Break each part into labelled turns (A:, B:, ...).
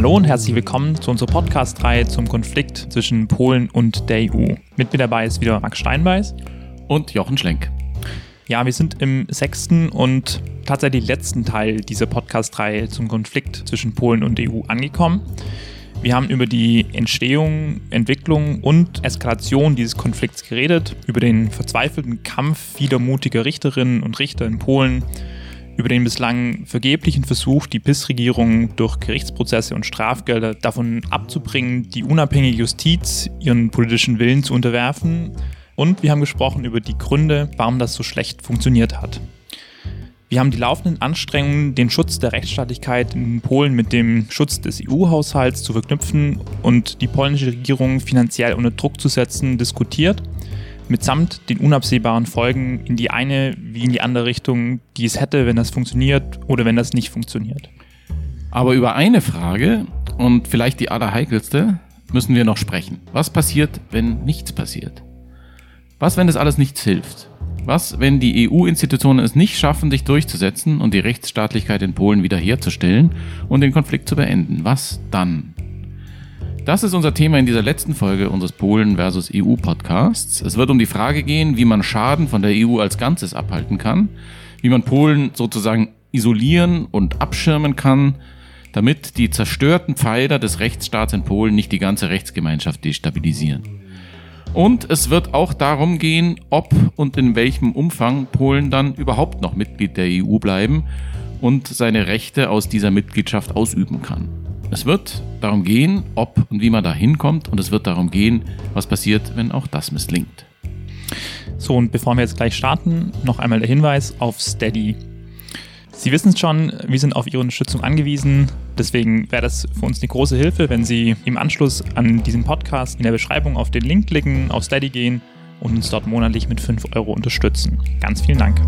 A: Hallo und herzlich willkommen zu unserer Podcast-Reihe zum Konflikt zwischen Polen und der EU. Mit mir dabei ist wieder Max Steinbeiß
B: und Jochen Schlenk.
A: Ja, wir sind im sechsten und tatsächlich letzten Teil dieser Podcast-Reihe zum Konflikt zwischen Polen und der EU angekommen. Wir haben über die Entstehung, Entwicklung und Eskalation dieses Konflikts geredet, über den verzweifelten Kampf vieler mutiger Richterinnen und Richter in Polen, über den bislang vergeblichen Versuch, die PIS-Regierung durch Gerichtsprozesse und Strafgelder davon abzubringen, die unabhängige Justiz ihren politischen Willen zu unterwerfen. Und wir haben gesprochen über die Gründe, warum das so schlecht funktioniert hat. Wir haben die laufenden Anstrengungen, den Schutz der Rechtsstaatlichkeit in Polen mit dem Schutz des EU-Haushalts zu verknüpfen und die polnische Regierung finanziell unter Druck zu setzen, diskutiert mitsamt den unabsehbaren Folgen in die eine wie in die andere Richtung, die es hätte, wenn das funktioniert oder wenn das nicht funktioniert.
B: Aber über eine Frage und vielleicht die allerheikelste müssen wir noch sprechen. Was passiert, wenn nichts passiert? Was, wenn das alles nichts hilft? Was, wenn die EU-Institutionen es nicht schaffen, sich durchzusetzen und die Rechtsstaatlichkeit in Polen wiederherzustellen und den Konflikt zu beenden? Was dann? Das ist unser Thema in dieser letzten Folge unseres Polen versus EU Podcasts. Es wird um die Frage gehen, wie man Schaden von der EU als Ganzes abhalten kann, wie man Polen sozusagen isolieren und abschirmen kann, damit die zerstörten Pfeiler des Rechtsstaats in Polen nicht die ganze Rechtsgemeinschaft destabilisieren. Und es wird auch darum gehen, ob und in welchem Umfang Polen dann überhaupt noch Mitglied der EU bleiben und seine Rechte aus dieser Mitgliedschaft ausüben kann. Es wird darum gehen, ob und wie man da hinkommt und es wird darum gehen, was passiert, wenn auch das misslingt.
A: So, und bevor wir jetzt gleich starten, noch einmal der Hinweis auf Steady. Sie wissen es schon, wir sind auf Ihre Unterstützung angewiesen. Deswegen wäre das für uns eine große Hilfe, wenn Sie im Anschluss an diesen Podcast in der Beschreibung auf den Link klicken, auf Steady gehen und uns dort monatlich mit 5 Euro unterstützen. Ganz vielen Dank.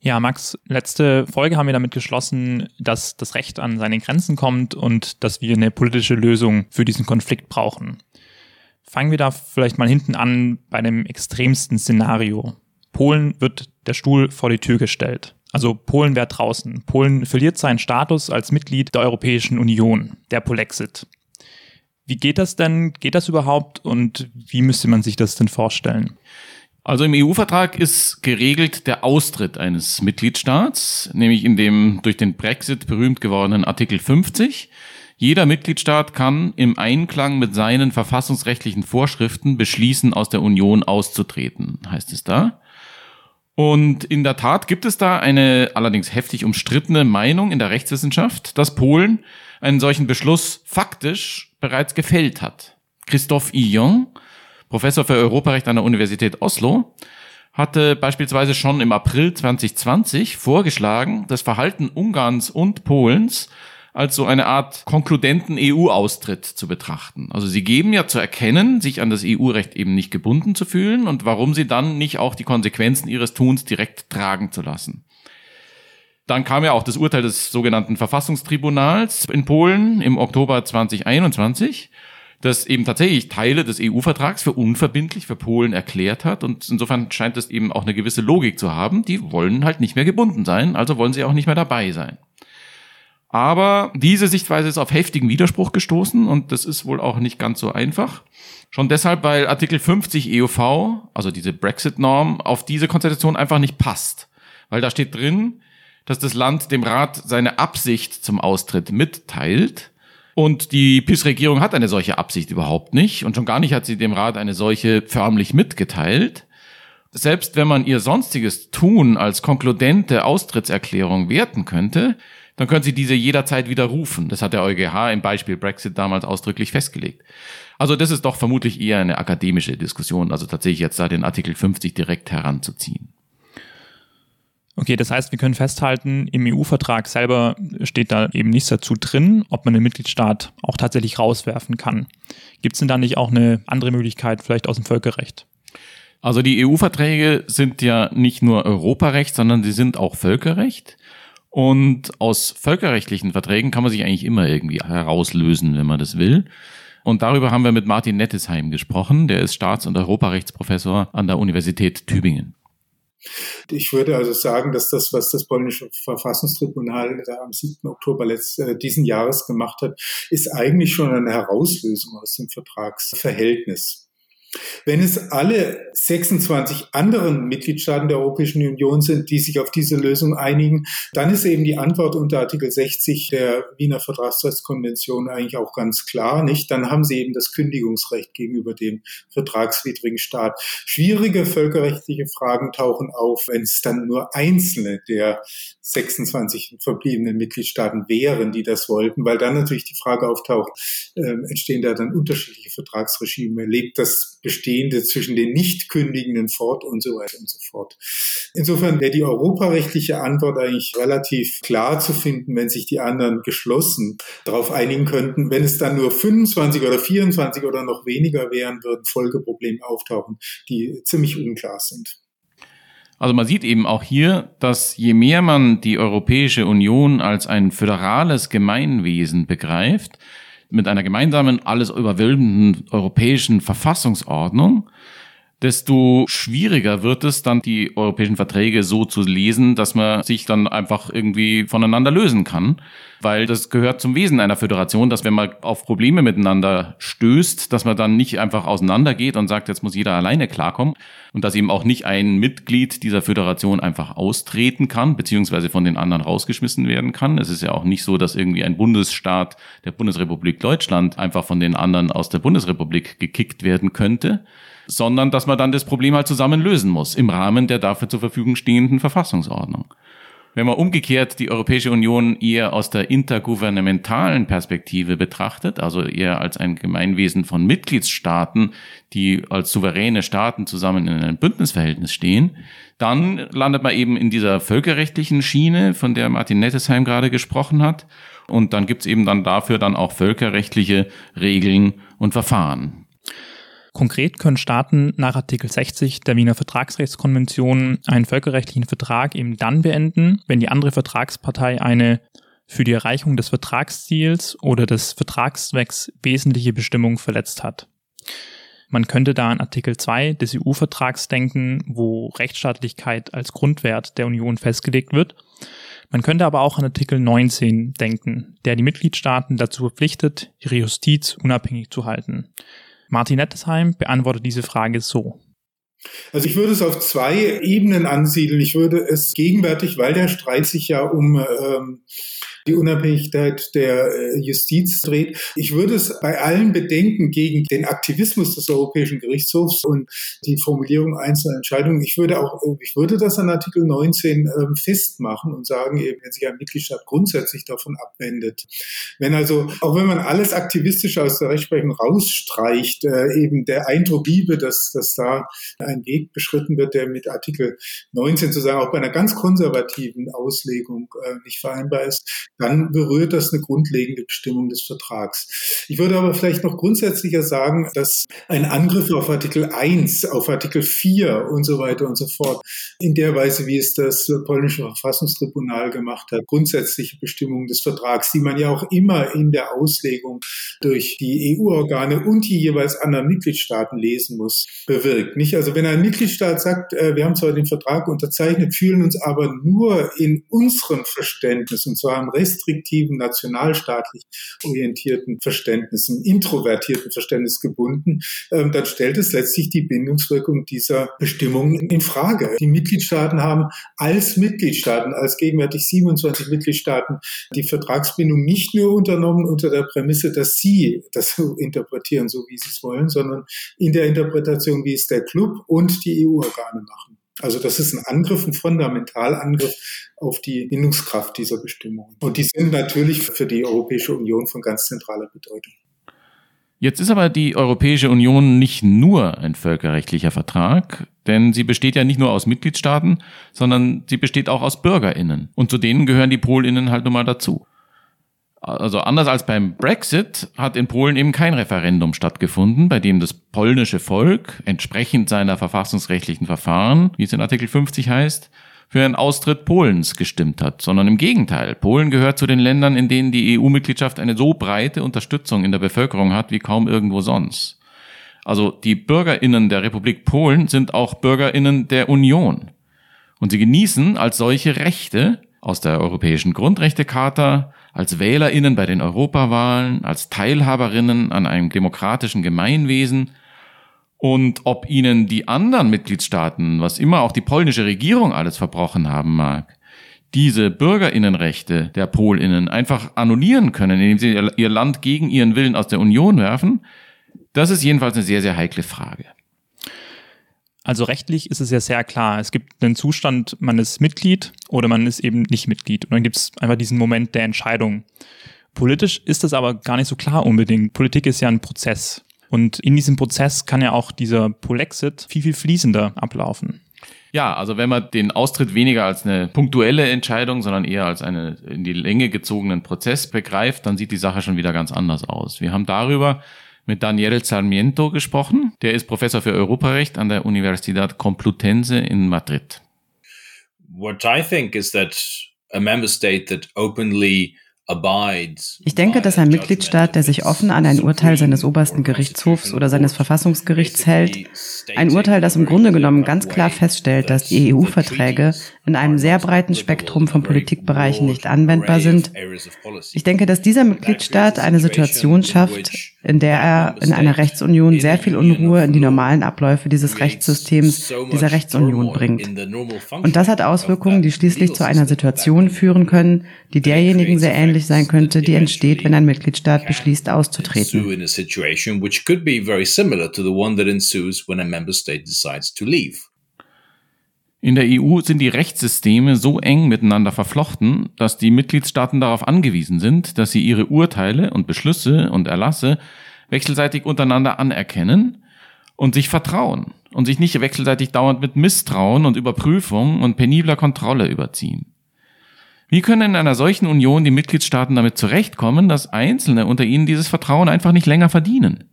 A: Ja, Max, letzte Folge haben wir damit geschlossen, dass das Recht an seine Grenzen kommt und dass wir eine politische Lösung für diesen Konflikt brauchen. Fangen wir da vielleicht mal hinten an bei dem extremsten Szenario. Polen wird der Stuhl vor die Tür gestellt. Also Polen wäre draußen. Polen verliert seinen Status als Mitglied der Europäischen Union, der Polexit. Wie geht das denn? Geht das überhaupt? Und wie müsste man sich das denn vorstellen?
B: Also im EU-Vertrag ist geregelt der Austritt eines Mitgliedstaats, nämlich in dem durch den Brexit berühmt gewordenen Artikel 50. Jeder Mitgliedstaat kann im Einklang mit seinen verfassungsrechtlichen Vorschriften beschließen, aus der Union auszutreten, heißt es da. Und in der Tat gibt es da eine allerdings heftig umstrittene Meinung in der Rechtswissenschaft, dass Polen einen solchen Beschluss faktisch bereits gefällt hat. Christophe Illon, Professor für Europarecht an der Universität Oslo, hatte beispielsweise schon im April 2020 vorgeschlagen, das Verhalten Ungarns und Polens als so eine Art konkludenten EU-Austritt zu betrachten. Also sie geben ja zu erkennen, sich an das EU-Recht eben nicht gebunden zu fühlen und warum sie dann nicht auch die Konsequenzen ihres Tuns direkt tragen zu lassen. Dann kam ja auch das Urteil des sogenannten Verfassungstribunals in Polen im Oktober 2021 das eben tatsächlich Teile des EU-Vertrags für unverbindlich für Polen erklärt hat. Und insofern scheint es eben auch eine gewisse Logik zu haben. Die wollen halt nicht mehr gebunden sein, also wollen sie auch nicht mehr dabei sein. Aber diese Sichtweise ist auf heftigen Widerspruch gestoßen und das ist wohl auch nicht ganz so einfach. Schon deshalb, weil Artikel 50 EUV, also diese Brexit-Norm, auf diese Konstellation einfach nicht passt. Weil da steht drin, dass das Land dem Rat seine Absicht zum Austritt mitteilt und die PIS-Regierung hat eine solche Absicht überhaupt nicht. Und schon gar nicht hat sie dem Rat eine solche förmlich mitgeteilt. Selbst wenn man ihr sonstiges Tun als konkludente Austrittserklärung werten könnte, dann können sie diese jederzeit widerrufen. Das hat der EuGH im Beispiel Brexit damals ausdrücklich festgelegt. Also das ist doch vermutlich eher eine akademische Diskussion, also tatsächlich jetzt da den Artikel 50 direkt heranzuziehen.
A: Okay, das heißt, wir können festhalten, im EU-Vertrag selber steht da eben nichts dazu drin, ob man den Mitgliedstaat auch tatsächlich rauswerfen kann. Gibt es denn da nicht auch eine andere Möglichkeit, vielleicht aus dem Völkerrecht?
B: Also die EU-Verträge sind ja nicht nur Europarecht, sondern sie sind auch Völkerrecht. Und aus völkerrechtlichen Verträgen kann man sich eigentlich immer irgendwie herauslösen, wenn man das will. Und darüber haben wir mit Martin Nettesheim gesprochen. Der ist Staats- und Europarechtsprofessor an der Universität Tübingen.
C: Ich würde also sagen, dass das, was das polnische Verfassungstribunal am 7. Oktober letzt, äh, diesen Jahres gemacht hat, ist eigentlich schon eine Herauslösung aus dem Vertragsverhältnis. Wenn es alle 26 anderen Mitgliedstaaten der Europäischen Union sind, die sich auf diese Lösung einigen, dann ist eben die Antwort unter Artikel 60 der Wiener Vertragsrechtskonvention eigentlich auch ganz klar, nicht? Dann haben sie eben das Kündigungsrecht gegenüber dem vertragswidrigen Staat. Schwierige völkerrechtliche Fragen tauchen auf, wenn es dann nur einzelne der 26 verbliebenen Mitgliedstaaten wären, die das wollten, weil dann natürlich die Frage auftaucht, äh, entstehen da dann unterschiedliche Vertragsregime? Lebt das Bestehende zwischen den nicht kündigenden fort und so weiter und so fort. Insofern wäre die europarechtliche Antwort eigentlich relativ klar zu finden, wenn sich die anderen geschlossen darauf einigen könnten. Wenn es dann nur 25 oder 24 oder noch weniger wären, würden Folgeprobleme auftauchen, die ziemlich unklar sind.
B: Also man sieht eben auch hier, dass je mehr man die Europäische Union als ein föderales Gemeinwesen begreift, mit einer gemeinsamen, alles überwölbenden europäischen Verfassungsordnung, desto schwieriger wird es dann, die europäischen Verträge so zu lesen, dass man sich dann einfach irgendwie voneinander lösen kann. Weil das gehört zum Wesen einer Föderation, dass wenn man auf Probleme miteinander stößt, dass man dann nicht einfach auseinandergeht und sagt, jetzt muss jeder alleine klarkommen. Und dass eben auch nicht ein Mitglied dieser Föderation einfach austreten kann, beziehungsweise von den anderen rausgeschmissen werden kann. Es ist ja auch nicht so, dass irgendwie ein Bundesstaat der Bundesrepublik Deutschland einfach von den anderen aus der Bundesrepublik gekickt werden könnte sondern dass man dann das Problem halt zusammen lösen muss im Rahmen der dafür zur Verfügung stehenden Verfassungsordnung. Wenn man umgekehrt die Europäische Union eher aus der intergouvernementalen Perspektive betrachtet, also eher als ein Gemeinwesen von Mitgliedstaaten, die als souveräne Staaten zusammen in einem Bündnisverhältnis stehen, dann landet man eben in dieser völkerrechtlichen Schiene, von der Martin Nettesheim gerade gesprochen hat. Und dann gibt's eben dann dafür dann auch völkerrechtliche Regeln und Verfahren.
A: Konkret können Staaten nach Artikel 60 der Wiener Vertragsrechtskonvention einen völkerrechtlichen Vertrag eben dann beenden, wenn die andere Vertragspartei eine für die Erreichung des Vertragsziels oder des Vertragszwecks wesentliche Bestimmung verletzt hat. Man könnte da an Artikel 2 des EU-Vertrags denken, wo Rechtsstaatlichkeit als Grundwert der Union festgelegt wird. Man könnte aber auch an Artikel 19 denken, der die Mitgliedstaaten dazu verpflichtet, ihre Justiz unabhängig zu halten. Martin Nettesheim beantwortet diese Frage so.
C: Also ich würde es auf zwei Ebenen ansiedeln. Ich würde es gegenwärtig, weil der Streit sich ja um ähm, die Unabhängigkeit der äh, Justiz dreht. Ich würde es bei allen Bedenken gegen den Aktivismus des Europäischen Gerichtshofs und die Formulierung einzelner Entscheidungen, ich würde auch, äh, ich würde das an Artikel 19 ähm, festmachen und sagen, eben, wenn sich ein Mitgliedstaat grundsätzlich davon abwendet. Wenn also, auch wenn man alles aktivistisch aus der Rechtsprechung rausstreicht, äh, eben der Eindruck bliebe, dass, dass da ein Weg beschritten wird, der mit Artikel 19 zu sagen, auch bei einer ganz konservativen Auslegung nicht vereinbar ist, dann berührt das eine grundlegende Bestimmung des Vertrags. Ich würde aber vielleicht noch grundsätzlicher sagen, dass ein Angriff auf Artikel 1, auf Artikel 4 und so weiter und so fort, in der Weise, wie es das polnische Verfassungstribunal gemacht hat, grundsätzliche Bestimmungen des Vertrags, die man ja auch immer in der Auslegung durch die EU-Organe und die jeweils anderen Mitgliedstaaten lesen muss, bewirkt. Nicht? Also wenn ein Mitgliedstaat sagt, äh, wir haben zwar den Vertrag unterzeichnet, fühlen uns aber nur in unserem Verständnis, und zwar im Recht restriktiven, nationalstaatlich orientierten Verständnissen, introvertierten Verständnis gebunden, ähm, dann stellt es letztlich die Bindungswirkung dieser Bestimmungen in Frage. Die Mitgliedstaaten haben als Mitgliedstaaten, als gegenwärtig 27 Mitgliedstaaten, die Vertragsbindung nicht nur unternommen unter der Prämisse, dass sie das interpretieren, so wie sie es wollen, sondern in der Interpretation, wie es der Club und die EU-Organe machen. Also das ist ein Angriff, ein Fundamentalangriff auf die Bindungskraft dieser Bestimmungen. Und die sind natürlich für die Europäische Union von ganz zentraler Bedeutung.
B: Jetzt ist aber die Europäische Union nicht nur ein völkerrechtlicher Vertrag, denn sie besteht ja nicht nur aus Mitgliedstaaten, sondern sie besteht auch aus Bürgerinnen. Und zu denen gehören die Polinnen halt nun mal dazu. Also anders als beim Brexit hat in Polen eben kein Referendum stattgefunden, bei dem das polnische Volk entsprechend seiner verfassungsrechtlichen Verfahren, wie es in Artikel 50 heißt, für einen Austritt Polens gestimmt hat, sondern im Gegenteil. Polen gehört zu den Ländern, in denen die EU-Mitgliedschaft eine so breite Unterstützung in der Bevölkerung hat wie kaum irgendwo sonst. Also die Bürgerinnen der Republik Polen sind auch Bürgerinnen der Union. Und sie genießen als solche Rechte aus der Europäischen Grundrechtecharta, als Wählerinnen bei den Europawahlen, als Teilhaberinnen an einem demokratischen Gemeinwesen und ob ihnen die anderen Mitgliedstaaten, was immer auch die polnische Regierung alles verbrochen haben mag, diese Bürgerinnenrechte der Polinnen einfach annullieren können, indem sie ihr Land gegen ihren Willen aus der Union werfen, das ist jedenfalls eine sehr, sehr heikle Frage.
A: Also rechtlich ist es ja sehr klar. Es gibt einen Zustand, man ist Mitglied oder man ist eben nicht Mitglied. Und dann gibt es einfach diesen Moment der Entscheidung. Politisch ist das aber gar nicht so klar unbedingt. Politik ist ja ein Prozess. Und in diesem Prozess kann ja auch dieser Polexit viel, viel fließender ablaufen.
B: Ja, also wenn man den Austritt weniger als eine punktuelle Entscheidung, sondern eher als einen in die Länge gezogenen Prozess begreift, dann sieht die Sache schon wieder ganz anders aus. Wir haben darüber mit Daniel Sarmiento gesprochen. Der ist Professor für Europarecht an der Universidad Complutense in Madrid.
D: What I think is that a member state that openly
E: ich denke, dass ein Mitgliedstaat, der sich offen an ein Urteil seines obersten Gerichtshofs oder seines Verfassungsgerichts hält, ein Urteil, das im Grunde genommen ganz klar feststellt, dass die EU-Verträge in einem sehr breiten Spektrum von Politikbereichen nicht anwendbar sind, ich denke, dass dieser Mitgliedstaat eine Situation schafft, in der er in einer Rechtsunion sehr viel Unruhe in die normalen Abläufe dieses Rechtssystems, dieser Rechtsunion bringt. Und das hat Auswirkungen, die schließlich zu einer Situation führen können, die derjenigen sehr ähnlich sein könnte, die entsteht, wenn ein Mitgliedstaat beschließt, auszutreten.
B: In der EU sind die Rechtssysteme so eng miteinander verflochten, dass die Mitgliedstaaten darauf angewiesen sind, dass sie ihre Urteile und Beschlüsse und Erlasse wechselseitig untereinander anerkennen und sich vertrauen und sich nicht wechselseitig dauernd mit Misstrauen und Überprüfung und penibler Kontrolle überziehen. Wie können in einer solchen Union die Mitgliedstaaten damit zurechtkommen, dass Einzelne unter ihnen dieses Vertrauen einfach nicht länger verdienen?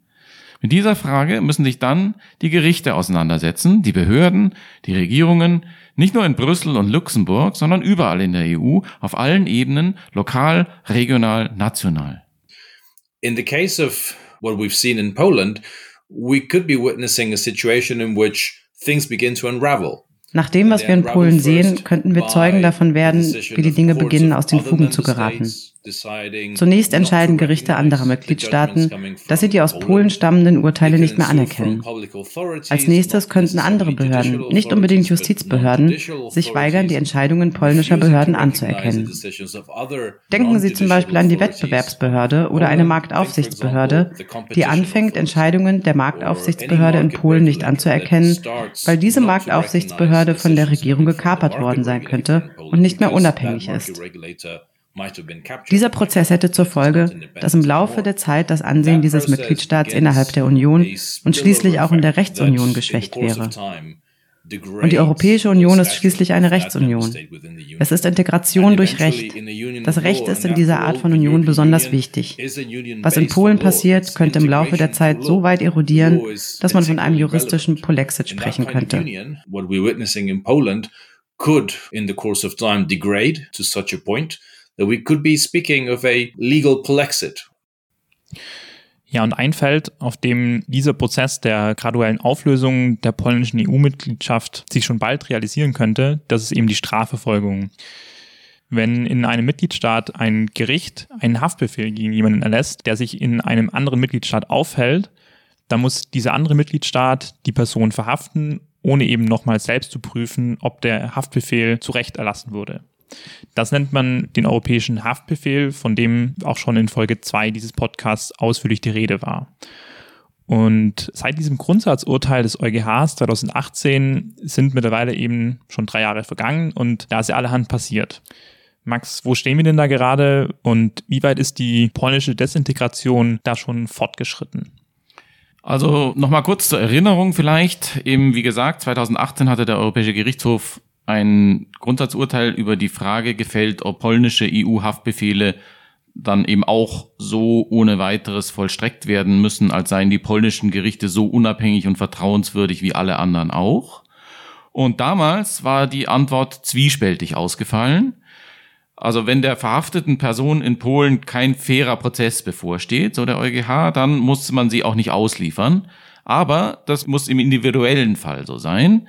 B: Mit dieser Frage müssen sich dann die Gerichte auseinandersetzen, die Behörden, die Regierungen, nicht nur in Brüssel und Luxemburg, sondern überall in der EU, auf allen Ebenen, lokal, regional, national.
D: In the case of what we've seen in Poland, we could be witnessing a situation in which things begin to unravel.
E: Nach dem, was wir in Polen sehen, könnten wir Zeugen davon werden, wie die Dinge beginnen, aus den Fugen zu geraten. Zunächst entscheiden Gerichte anderer Mitgliedstaaten, dass sie die aus Polen stammenden Urteile nicht mehr anerkennen. Als nächstes könnten andere Behörden, nicht unbedingt Justizbehörden, sich weigern, die Entscheidungen polnischer Behörden anzuerkennen. Denken Sie zum Beispiel an die Wettbewerbsbehörde oder eine Marktaufsichtsbehörde, die anfängt, Entscheidungen der Marktaufsichtsbehörde in Polen nicht anzuerkennen, weil diese Marktaufsichtsbehörde von der Regierung gekapert worden sein könnte und nicht mehr unabhängig ist. Dieser Prozess hätte zur Folge, dass im Laufe der Zeit das Ansehen dieses Mitgliedstaats innerhalb der Union und schließlich auch in der Rechtsunion geschwächt wäre. Und die Europäische Union ist schließlich eine Rechtsunion. Es ist Integration durch Recht. Das Recht ist in dieser Art von Union besonders wichtig. Was in Polen passiert, könnte im Laufe der Zeit so weit erodieren, dass man von einem juristischen Polexit sprechen könnte.
D: could in the course of time degrade to such a point that we could be speaking of a legal polexit.
A: Ja, und ein Feld, auf dem dieser Prozess der graduellen Auflösung der polnischen EU-Mitgliedschaft sich schon bald realisieren könnte, das ist eben die Strafverfolgung. Wenn in einem Mitgliedstaat ein Gericht einen Haftbefehl gegen jemanden erlässt, der sich in einem anderen Mitgliedstaat aufhält, dann muss dieser andere Mitgliedstaat die Person verhaften, ohne eben nochmal selbst zu prüfen, ob der Haftbefehl zu Recht erlassen wurde. Das nennt man den europäischen Haftbefehl, von dem auch schon in Folge 2 dieses Podcasts ausführlich die Rede war. Und seit diesem Grundsatzurteil des EuGHs 2018 sind mittlerweile eben schon drei Jahre vergangen und da ist ja allerhand passiert. Max, wo stehen wir denn da gerade und wie weit ist die polnische Desintegration da schon fortgeschritten?
B: Also nochmal kurz zur Erinnerung vielleicht. Eben wie gesagt, 2018 hatte der Europäische Gerichtshof ein Grundsatzurteil über die Frage gefällt, ob polnische EU-Haftbefehle dann eben auch so ohne weiteres vollstreckt werden müssen, als seien die polnischen Gerichte so unabhängig und vertrauenswürdig wie alle anderen auch. Und damals war die Antwort zwiespältig ausgefallen. Also wenn der verhafteten Person in Polen kein fairer Prozess bevorsteht, so der EuGH, dann muss man sie auch nicht ausliefern. Aber das muss im individuellen Fall so sein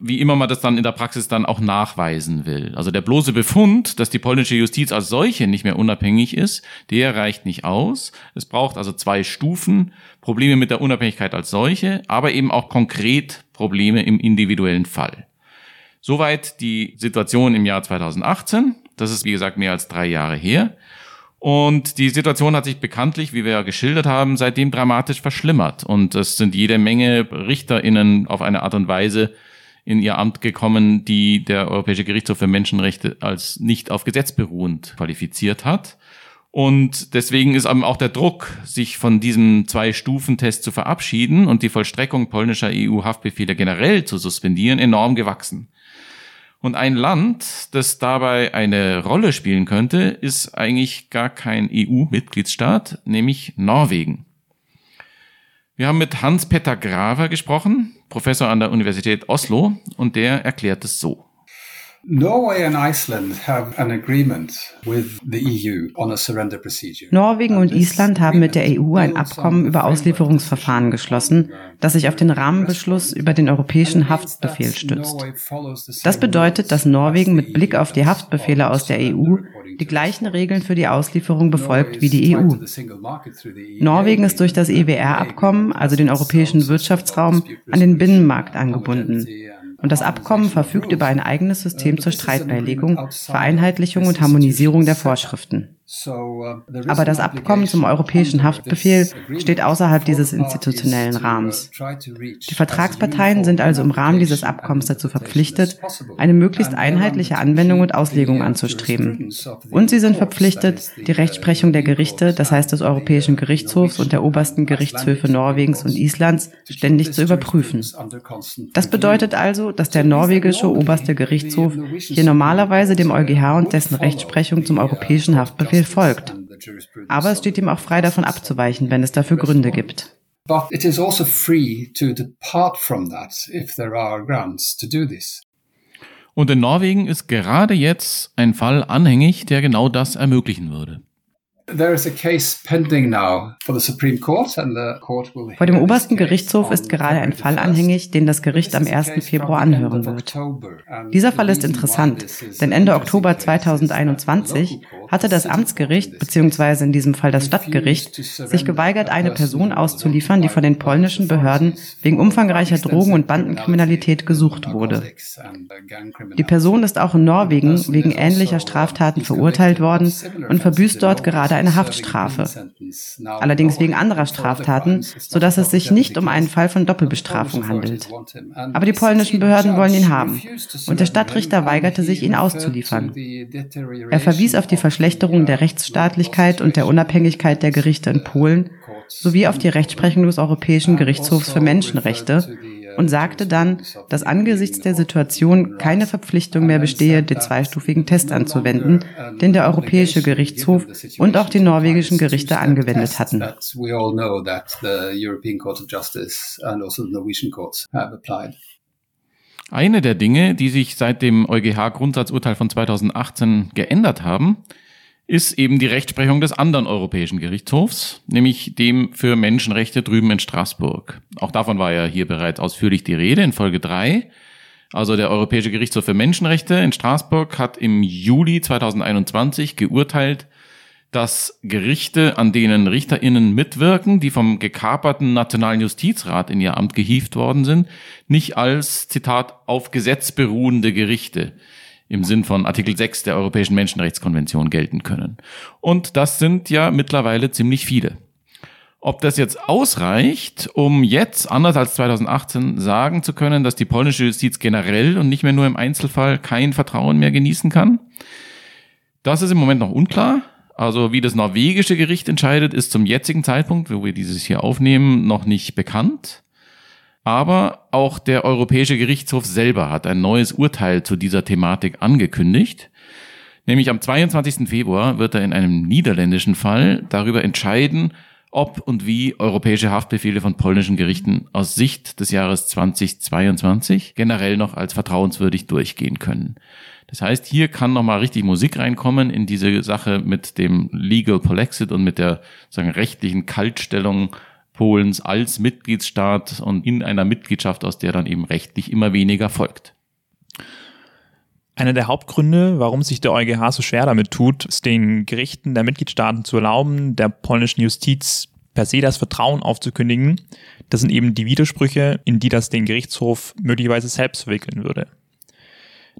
B: wie immer man das dann in der Praxis dann auch nachweisen will. Also der bloße Befund, dass die polnische Justiz als solche nicht mehr unabhängig ist, der reicht nicht aus. Es braucht also zwei Stufen, Probleme mit der Unabhängigkeit als solche, aber eben auch konkret Probleme im individuellen Fall. Soweit die Situation im Jahr 2018. Das ist, wie gesagt, mehr als drei Jahre her. Und die Situation hat sich bekanntlich, wie wir ja geschildert haben, seitdem dramatisch verschlimmert. Und es sind jede Menge RichterInnen auf eine Art und Weise in ihr Amt gekommen, die der Europäische Gerichtshof für Menschenrechte als nicht auf Gesetz beruhend qualifiziert hat. Und deswegen ist auch der Druck, sich von diesem Zwei-Stufen-Test zu verabschieden und die Vollstreckung polnischer EU-Haftbefehle generell zu suspendieren, enorm gewachsen. Und ein Land, das dabei eine Rolle spielen könnte, ist eigentlich gar kein EU-Mitgliedsstaat, nämlich Norwegen. Wir haben mit Hans-Petter Graver gesprochen, Professor an der Universität Oslo, und der erklärt es so.
E: Procedure. Norwegen und Island haben mit der EU ein Abkommen über Auslieferungsverfahren geschlossen, das sich auf den Rahmenbeschluss über den europäischen Haftbefehl stützt. Das bedeutet, dass Norwegen mit Blick auf die Haftbefehle aus der EU die gleichen Regeln für die Auslieferung befolgt wie die EU. Norwegen ist durch das EWR-Abkommen, also den europäischen Wirtschaftsraum, an den Binnenmarkt angebunden. Und das Abkommen verfügt über ein eigenes System zur Streitbeilegung, Vereinheitlichung und Harmonisierung der Vorschriften. Uh, Aber das Abkommen zum europäischen Haftbefehl steht außerhalb dieses institutionellen Rahmens. Die Vertragsparteien sind also im Rahmen dieses Abkommens dazu verpflichtet, eine möglichst einheitliche Anwendung und Auslegung anzustreben. Und sie sind verpflichtet, die Rechtsprechung der Gerichte, das heißt des Europäischen Gerichtshofs und der obersten Gerichtshöfe Norwegens und Islands, ständig zu überprüfen. Das bedeutet also, dass der norwegische oberste Gerichtshof hier normalerweise dem EuGH und dessen Rechtsprechung zum europäischen Haftbefehl Folgt. Aber es steht ihm auch frei davon abzuweichen, wenn es dafür Gründe gibt. But it is also free to depart from that if there are grounds to do this.
B: Und in Norwegen ist gerade jetzt ein Fall anhängig, der genau das ermöglichen würde.
E: Vor dem obersten Gerichtshof ist gerade ein Fall anhängig, den das Gericht am 1. Februar anhören wird. Dieser Fall ist interessant, denn Ende Oktober 2021 hatte das Amtsgericht bzw. in diesem Fall das Stadtgericht sich geweigert, eine Person auszuliefern, die von den polnischen Behörden wegen umfangreicher Drogen- und Bandenkriminalität gesucht wurde. Die Person ist auch in Norwegen wegen ähnlicher Straftaten verurteilt worden und verbüßt dort gerade eine Haftstrafe. Allerdings wegen anderer Straftaten, sodass es sich nicht um einen Fall von Doppelbestrafung handelt. Aber die polnischen Behörden wollen ihn haben und der Stadtrichter weigerte sich, ihn auszuliefern. Er verwies auf die Verschlechterung der Rechtsstaatlichkeit und der Unabhängigkeit der Gerichte in Polen sowie auf die Rechtsprechung des Europäischen Gerichtshofs für Menschenrechte und sagte dann, dass angesichts der Situation keine Verpflichtung mehr bestehe, den zweistufigen Test anzuwenden, den der Europäische Gerichtshof und auch die norwegischen Gerichte angewendet hatten.
B: Eine der Dinge, die sich seit dem EuGH-Grundsatzurteil von 2018 geändert haben, ist eben die Rechtsprechung des anderen Europäischen Gerichtshofs, nämlich dem für Menschenrechte drüben in Straßburg. Auch davon war ja hier bereits ausführlich die Rede in Folge 3. Also der Europäische Gerichtshof für Menschenrechte in Straßburg hat im Juli 2021 geurteilt, dass Gerichte, an denen RichterInnen mitwirken, die vom gekaperten Nationalen Justizrat in ihr Amt gehievt worden sind, nicht als, Zitat, auf Gesetz beruhende Gerichte im Sinn von Artikel 6 der Europäischen Menschenrechtskonvention gelten können. Und das sind ja mittlerweile ziemlich viele. Ob das jetzt ausreicht, um jetzt, anders als 2018, sagen zu können, dass die polnische Justiz generell und nicht mehr nur im Einzelfall kein Vertrauen mehr genießen kann, das ist im Moment noch unklar. Also wie das norwegische Gericht entscheidet, ist zum jetzigen Zeitpunkt, wo wir dieses hier aufnehmen, noch nicht bekannt. Aber auch der Europäische Gerichtshof selber hat ein neues Urteil zu dieser Thematik angekündigt. Nämlich am 22. Februar wird er in einem niederländischen Fall darüber entscheiden, ob und wie europäische Haftbefehle von polnischen Gerichten aus Sicht des Jahres 2022 generell noch als vertrauenswürdig durchgehen können. Das heißt, hier kann nochmal richtig Musik reinkommen in diese Sache mit dem Legal Polexit und mit der sagen, rechtlichen Kaltstellung Polens als Mitgliedsstaat und in einer Mitgliedschaft, aus der dann eben rechtlich immer weniger folgt.
A: Einer der Hauptgründe, warum sich der EuGH so schwer damit tut, ist den Gerichten der Mitgliedstaaten zu erlauben, der polnischen Justiz per se das Vertrauen aufzukündigen, das sind eben die Widersprüche, in die das den Gerichtshof möglicherweise selbst verwickeln würde.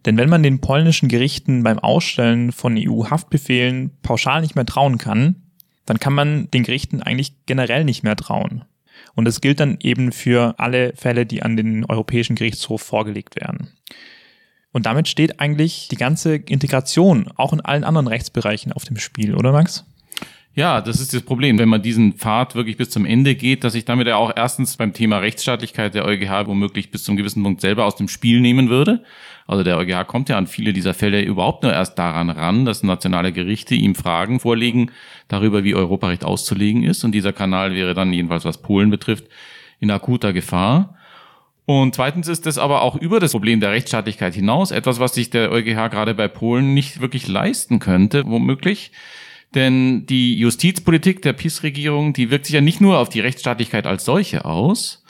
A: Denn wenn man den polnischen Gerichten beim Ausstellen von EU-Haftbefehlen pauschal nicht mehr trauen kann, dann kann man den Gerichten eigentlich generell nicht mehr trauen. Und das gilt dann eben für alle Fälle, die an den Europäischen Gerichtshof vorgelegt werden. Und damit steht eigentlich die ganze Integration auch in allen anderen Rechtsbereichen auf dem Spiel, oder Max?
B: Ja, das ist das Problem, wenn man diesen Pfad wirklich bis zum Ende geht, dass ich damit ja auch erstens beim Thema Rechtsstaatlichkeit der EuGH womöglich bis zum gewissen Punkt selber aus dem Spiel nehmen würde. Also der EuGH kommt ja an viele dieser Fälle überhaupt nur erst daran ran, dass nationale Gerichte ihm Fragen vorlegen darüber, wie Europarecht auszulegen ist. Und dieser Kanal wäre dann jedenfalls, was Polen betrifft, in akuter Gefahr. Und zweitens ist es aber auch über das Problem der Rechtsstaatlichkeit hinaus etwas, was sich der EuGH gerade bei Polen nicht wirklich leisten könnte, womöglich denn die Justizpolitik der PiS-Regierung, die wirkt sich ja nicht nur auf die Rechtsstaatlichkeit als solche aus,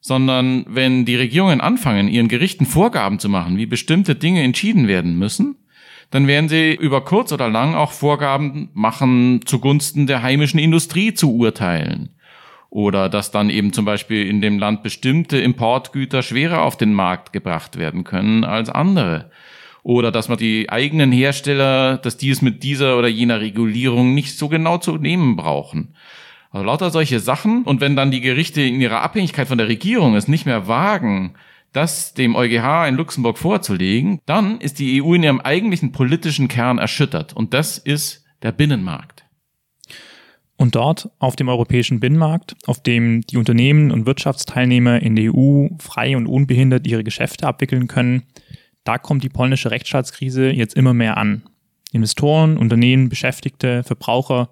B: sondern wenn die Regierungen anfangen, ihren Gerichten Vorgaben zu machen, wie bestimmte Dinge entschieden werden müssen, dann werden sie über kurz oder lang auch Vorgaben machen, zugunsten der heimischen Industrie zu urteilen. Oder dass dann eben zum Beispiel in dem Land bestimmte Importgüter schwerer auf den Markt gebracht werden können als andere oder dass man die eigenen Hersteller, dass die es mit dieser oder jener Regulierung nicht so genau zu nehmen brauchen. Also lauter solche Sachen. Und wenn dann die Gerichte in ihrer Abhängigkeit von der Regierung es nicht mehr wagen, das dem EuGH in Luxemburg vorzulegen, dann ist die EU in ihrem eigentlichen politischen Kern erschüttert. Und das ist der Binnenmarkt.
A: Und dort auf dem europäischen Binnenmarkt, auf dem die Unternehmen und Wirtschaftsteilnehmer in der EU frei und unbehindert ihre Geschäfte abwickeln können, da kommt die polnische Rechtsstaatskrise jetzt immer mehr an. Investoren, Unternehmen, Beschäftigte, Verbraucher,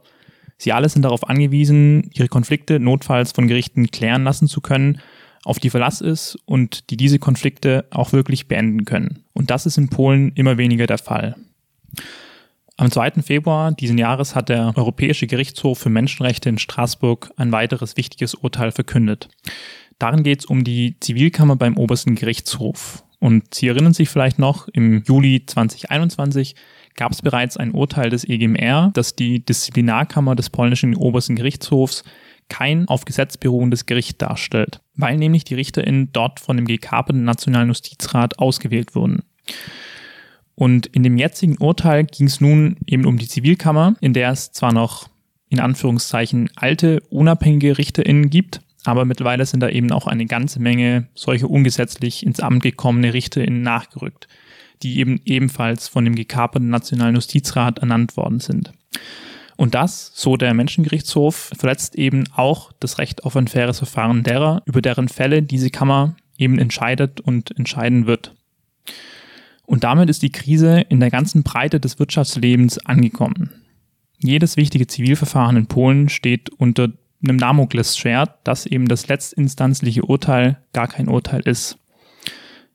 A: sie alle sind darauf angewiesen, ihre Konflikte notfalls von Gerichten klären lassen zu können, auf die Verlass ist und die diese Konflikte auch wirklich beenden können. Und das ist in Polen immer weniger der Fall. Am 2. Februar diesen Jahres hat der Europäische Gerichtshof für Menschenrechte in Straßburg ein weiteres wichtiges Urteil verkündet. Darin geht es um die Zivilkammer beim obersten Gerichtshof. Und Sie erinnern sich vielleicht noch, im Juli 2021 gab es bereits ein Urteil des EGMR, dass die Disziplinarkammer des polnischen obersten Gerichtshofs kein auf Gesetz beruhendes Gericht darstellt, weil nämlich die RichterInnen dort von dem gekaperten Nationalen Justizrat ausgewählt wurden. Und in dem jetzigen Urteil ging es nun eben um die Zivilkammer, in der es zwar noch in Anführungszeichen alte, unabhängige RichterInnen gibt, aber mittlerweile sind da eben auch eine ganze Menge solche ungesetzlich ins Amt gekommene RichterInnen nachgerückt, die eben ebenfalls von dem gekaperten Nationalen Justizrat ernannt worden sind. Und das, so der Menschengerichtshof, verletzt eben auch das Recht auf ein faires Verfahren derer, über deren Fälle diese Kammer eben entscheidet und entscheiden wird. Und damit ist die Krise in der ganzen Breite des Wirtschaftslebens angekommen. Jedes wichtige Zivilverfahren in Polen steht unter einem Damoklesschwert, dass eben das letztinstanzliche Urteil gar kein Urteil ist.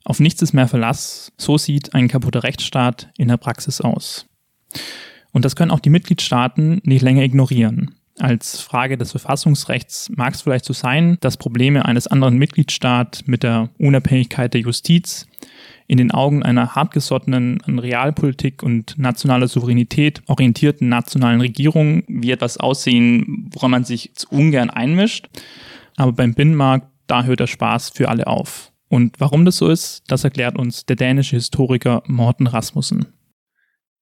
A: Auf nichts ist mehr Verlass, so sieht ein kaputter Rechtsstaat in der Praxis aus. Und das können auch die Mitgliedstaaten nicht länger ignorieren. Als Frage des Verfassungsrechts mag es vielleicht so sein, dass Probleme eines anderen Mitgliedstaats mit der Unabhängigkeit der Justiz in den Augen einer hartgesottenen, an Realpolitik und nationaler Souveränität orientierten nationalen Regierung wie etwas aussehen, woran man sich ungern einmischt. Aber beim Binnenmarkt, da hört der Spaß für alle auf. Und warum das so ist, das erklärt uns der dänische Historiker Morten Rasmussen.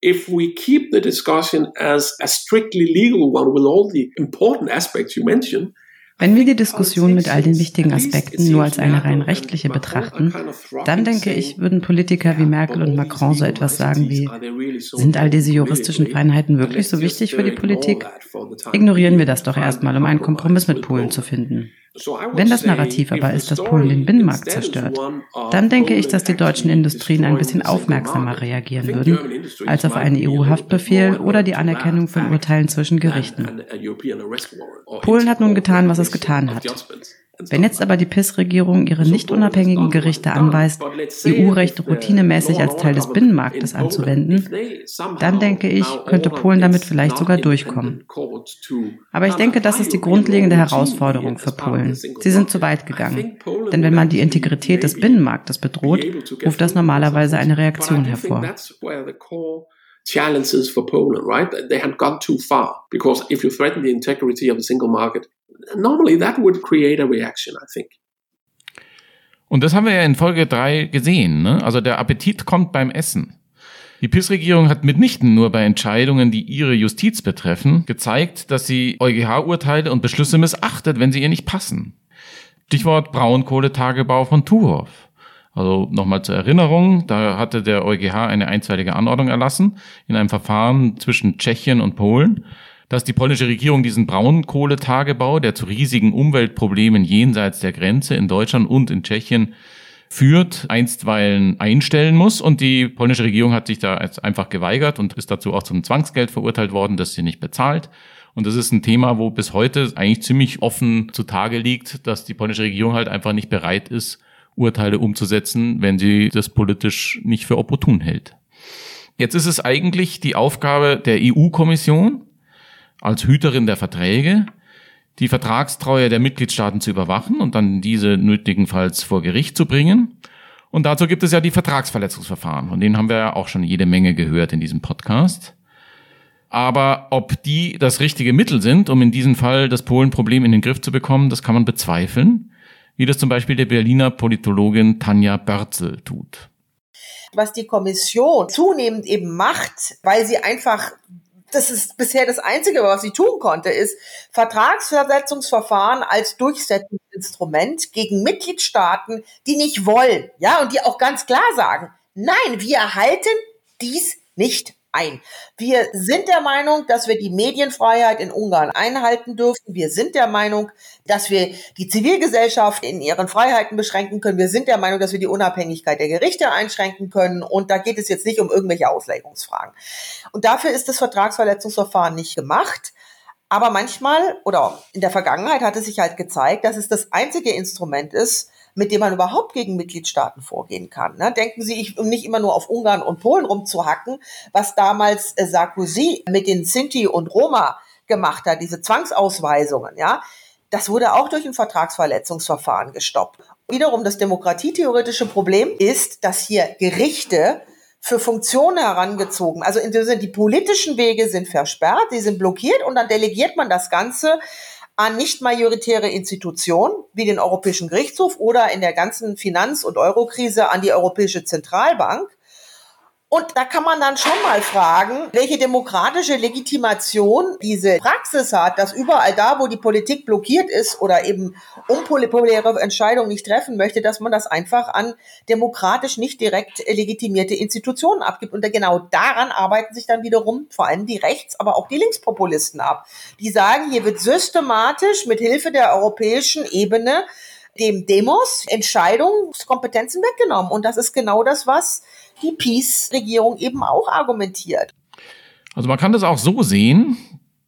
F: If we keep the discussion as a strictly legal one with all the important aspects you mentioned,
E: wenn wir die Diskussion mit all den wichtigen Aspekten nur als eine rein rechtliche betrachten, dann denke ich, würden Politiker wie Merkel und Macron so etwas sagen wie, sind all diese juristischen Feinheiten wirklich so wichtig für die Politik? Ignorieren wir das doch erstmal, um einen Kompromiss mit Polen zu finden. Wenn das Narrativ aber ist, dass Polen den Binnenmarkt zerstört, dann denke ich, dass die deutschen Industrien ein bisschen aufmerksamer reagieren würden als auf einen EU-Haftbefehl oder die Anerkennung von Urteilen zwischen Gerichten. Polen hat nun getan, was es getan hat. Wenn jetzt aber die PIS-Regierung ihre nicht unabhängigen Gerichte anweist, EU-Recht routinemäßig als Teil des Binnenmarktes anzuwenden, dann denke ich, könnte Polen damit vielleicht sogar durchkommen. Aber ich denke, das ist die grundlegende Herausforderung für Polen. Sie sind zu weit gegangen. Denn wenn man die Integrität des Binnenmarktes bedroht, ruft das normalerweise eine Reaktion hervor challenges for Poland, right? They had gone too far because if you threaten the integrity of the single market, normally that would create a reaction, I think.
B: Und das haben wir ja in Folge 3 gesehen. Ne? Also der Appetit kommt beim Essen. Die PIS-Regierung hat mitnichten nur bei Entscheidungen, die ihre Justiz betreffen, gezeigt, dass sie EuGH-Urteile und Beschlüsse missachtet, wenn sie ihr nicht passen. Stichwort Braunkohletagebau von Tuhoff. Also nochmal zur Erinnerung, da hatte der EuGH eine einstweilige Anordnung erlassen in einem Verfahren zwischen Tschechien und Polen dass die polnische Regierung diesen Braunkohletagebau, der zu riesigen Umweltproblemen jenseits der Grenze in Deutschland und in Tschechien führt, einstweilen einstellen muss. Und die polnische Regierung hat sich da einfach geweigert und ist dazu auch zum Zwangsgeld verurteilt worden, das sie nicht bezahlt. Und das ist ein Thema, wo bis heute eigentlich ziemlich offen zutage liegt, dass die polnische Regierung halt einfach nicht bereit ist, Urteile umzusetzen, wenn sie das politisch nicht für opportun hält. Jetzt ist es eigentlich die Aufgabe der EU-Kommission, als Hüterin der Verträge die Vertragstreue der Mitgliedstaaten zu überwachen und dann diese nötigenfalls vor Gericht zu bringen. Und dazu gibt es ja die Vertragsverletzungsverfahren, von denen haben wir ja auch schon jede Menge gehört in diesem Podcast. Aber ob die das richtige Mittel sind, um in diesem Fall das Polen-Problem in den Griff zu bekommen, das kann man bezweifeln, wie das zum Beispiel der Berliner Politologin Tanja Börzel tut.
G: Was die Kommission zunehmend eben macht, weil sie einfach das ist bisher das Einzige, was sie tun konnte, ist Vertragsversetzungsverfahren als Durchsetzungsinstrument gegen Mitgliedstaaten, die nicht wollen, ja, und die auch ganz klar sagen, nein, wir halten dies nicht ein. Wir sind der Meinung, dass wir die Medienfreiheit in Ungarn einhalten dürfen. Wir sind der Meinung, dass wir die Zivilgesellschaft in ihren Freiheiten beschränken können. Wir sind der Meinung, dass wir die Unabhängigkeit der Gerichte einschränken können. Und da geht es jetzt nicht um irgendwelche Auslegungsfragen. Und dafür ist das Vertragsverletzungsverfahren nicht gemacht. Aber manchmal oder in der Vergangenheit hat es sich halt gezeigt, dass es das einzige Instrument ist, mit dem man überhaupt gegen Mitgliedstaaten vorgehen kann. Ne? Denken Sie, ich, um nicht immer nur auf Ungarn und Polen rumzuhacken, was damals äh, Sarkozy mit den Sinti und Roma gemacht hat, diese Zwangsausweisungen, ja, das wurde auch durch ein Vertragsverletzungsverfahren gestoppt. Wiederum das demokratietheoretische Problem ist, dass hier Gerichte für Funktionen herangezogen. Also in die politischen Wege sind versperrt, die sind blockiert und dann delegiert man das Ganze an nicht majoritäre Institutionen wie den Europäischen Gerichtshof oder in der ganzen Finanz- und Eurokrise an die Europäische Zentralbank. Und da kann man dann schon mal fragen, welche demokratische Legitimation diese Praxis hat, dass überall da, wo die Politik blockiert ist oder eben unpopuläre Entscheidungen nicht treffen möchte, dass man das einfach an demokratisch nicht direkt legitimierte Institutionen abgibt. Und genau daran arbeiten sich dann wiederum vor allem die Rechts-, aber auch die Linkspopulisten ab. Die sagen, hier wird systematisch mit Hilfe der europäischen Ebene dem Demos Entscheidungskompetenzen weggenommen. Und das ist genau das, was die Peace-Regierung eben auch argumentiert.
B: Also man kann das auch so sehen,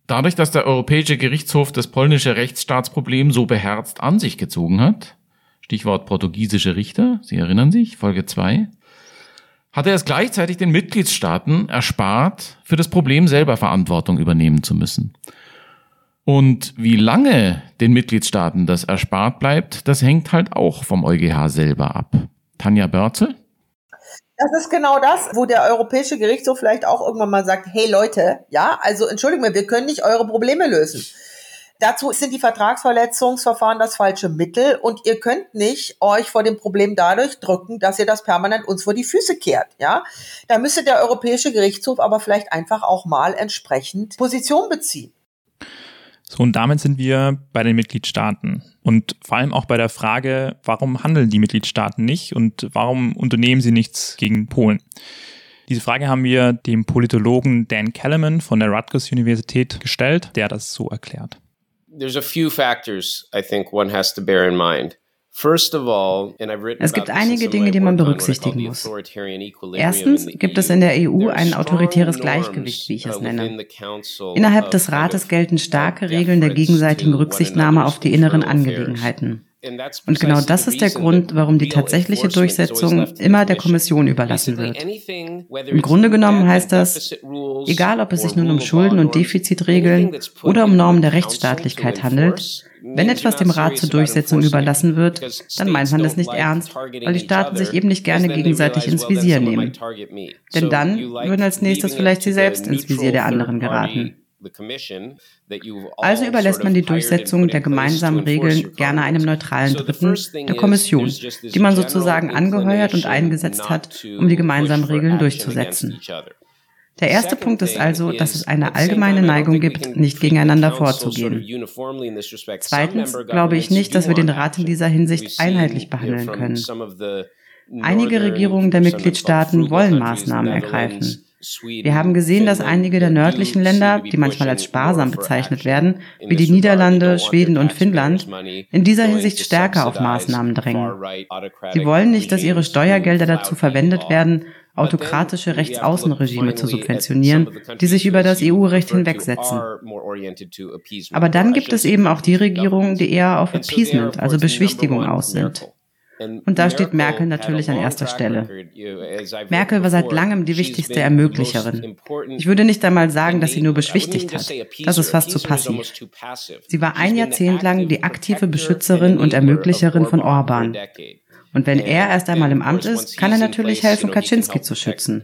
B: dadurch, dass der Europäische Gerichtshof das polnische Rechtsstaatsproblem so beherzt an sich gezogen hat, Stichwort portugiesische Richter, Sie erinnern sich, Folge 2, hat er es gleichzeitig den Mitgliedstaaten erspart, für das Problem selber Verantwortung übernehmen zu müssen. Und wie lange den Mitgliedstaaten das erspart bleibt, das hängt halt auch vom EuGH selber ab. Tanja Börze?
G: Das ist genau das, wo der Europäische Gerichtshof vielleicht auch irgendwann mal sagt, hey Leute, ja, also entschuldigen wir, wir können nicht eure Probleme lösen. Dazu sind die Vertragsverletzungsverfahren das falsche Mittel und ihr könnt nicht euch vor dem Problem dadurch drücken, dass ihr das permanent uns vor die Füße kehrt, ja. Da müsste der Europäische Gerichtshof aber vielleicht einfach auch mal entsprechend Position beziehen.
A: So, und damit sind wir bei den Mitgliedstaaten. Und vor allem auch bei der Frage, warum handeln die Mitgliedstaaten nicht und warum unternehmen sie nichts gegen Polen? Diese Frage haben wir dem Politologen Dan Kellerman von der Rutgers Universität gestellt, der das so erklärt.
E: there's a few factors I think one has to bear in mind. Es gibt einige Dinge, die man berücksichtigen muss. Erstens gibt es in der EU ein autoritäres Gleichgewicht, wie ich es nenne. Innerhalb des Rates gelten starke Regeln der gegenseitigen Rücksichtnahme auf die inneren Angelegenheiten. Und genau das ist der Grund, warum die tatsächliche Durchsetzung immer der Kommission überlassen wird. Im Grunde genommen heißt das, egal ob es sich nun um Schulden und Defizitregeln oder um Normen der Rechtsstaatlichkeit handelt, wenn etwas dem Rat zur Durchsetzung überlassen wird, dann meint man das nicht ernst, weil die Staaten sich eben nicht gerne gegenseitig ins Visier nehmen. Denn dann würden als nächstes vielleicht sie selbst ins Visier der anderen geraten. Also überlässt man die Durchsetzung der gemeinsamen Regeln gerne einem neutralen Dritten, der Kommission, die man sozusagen angeheuert und eingesetzt hat, um die gemeinsamen Regeln durchzusetzen. Der erste Punkt ist also, dass es eine allgemeine Neigung gibt, nicht gegeneinander vorzugehen. Zweitens glaube ich nicht, dass wir den Rat in dieser Hinsicht einheitlich behandeln können. Einige Regierungen der Mitgliedstaaten wollen Maßnahmen ergreifen. Wir haben gesehen, dass einige der nördlichen Länder, die manchmal als sparsam bezeichnet werden, wie die Niederlande, Schweden und Finnland, in dieser Hinsicht stärker auf Maßnahmen drängen. Sie wollen nicht, dass ihre Steuergelder dazu verwendet werden, autokratische Rechtsaußenregime zu subventionieren, die sich über das EU-Recht hinwegsetzen. Aber dann gibt es eben auch die Regierungen, die eher auf Appeasement, also Beschwichtigung aus sind. Und da steht Merkel natürlich an erster Stelle. Merkel war seit langem die wichtigste Ermöglicherin. Ich würde nicht einmal sagen, dass sie nur beschwichtigt hat. Das ist fast zu passiv. Sie war ein Jahrzehnt lang die aktive Beschützerin und Ermöglicherin von Orban. Und wenn er erst einmal im Amt ist, kann er natürlich helfen, Kaczynski zu schützen.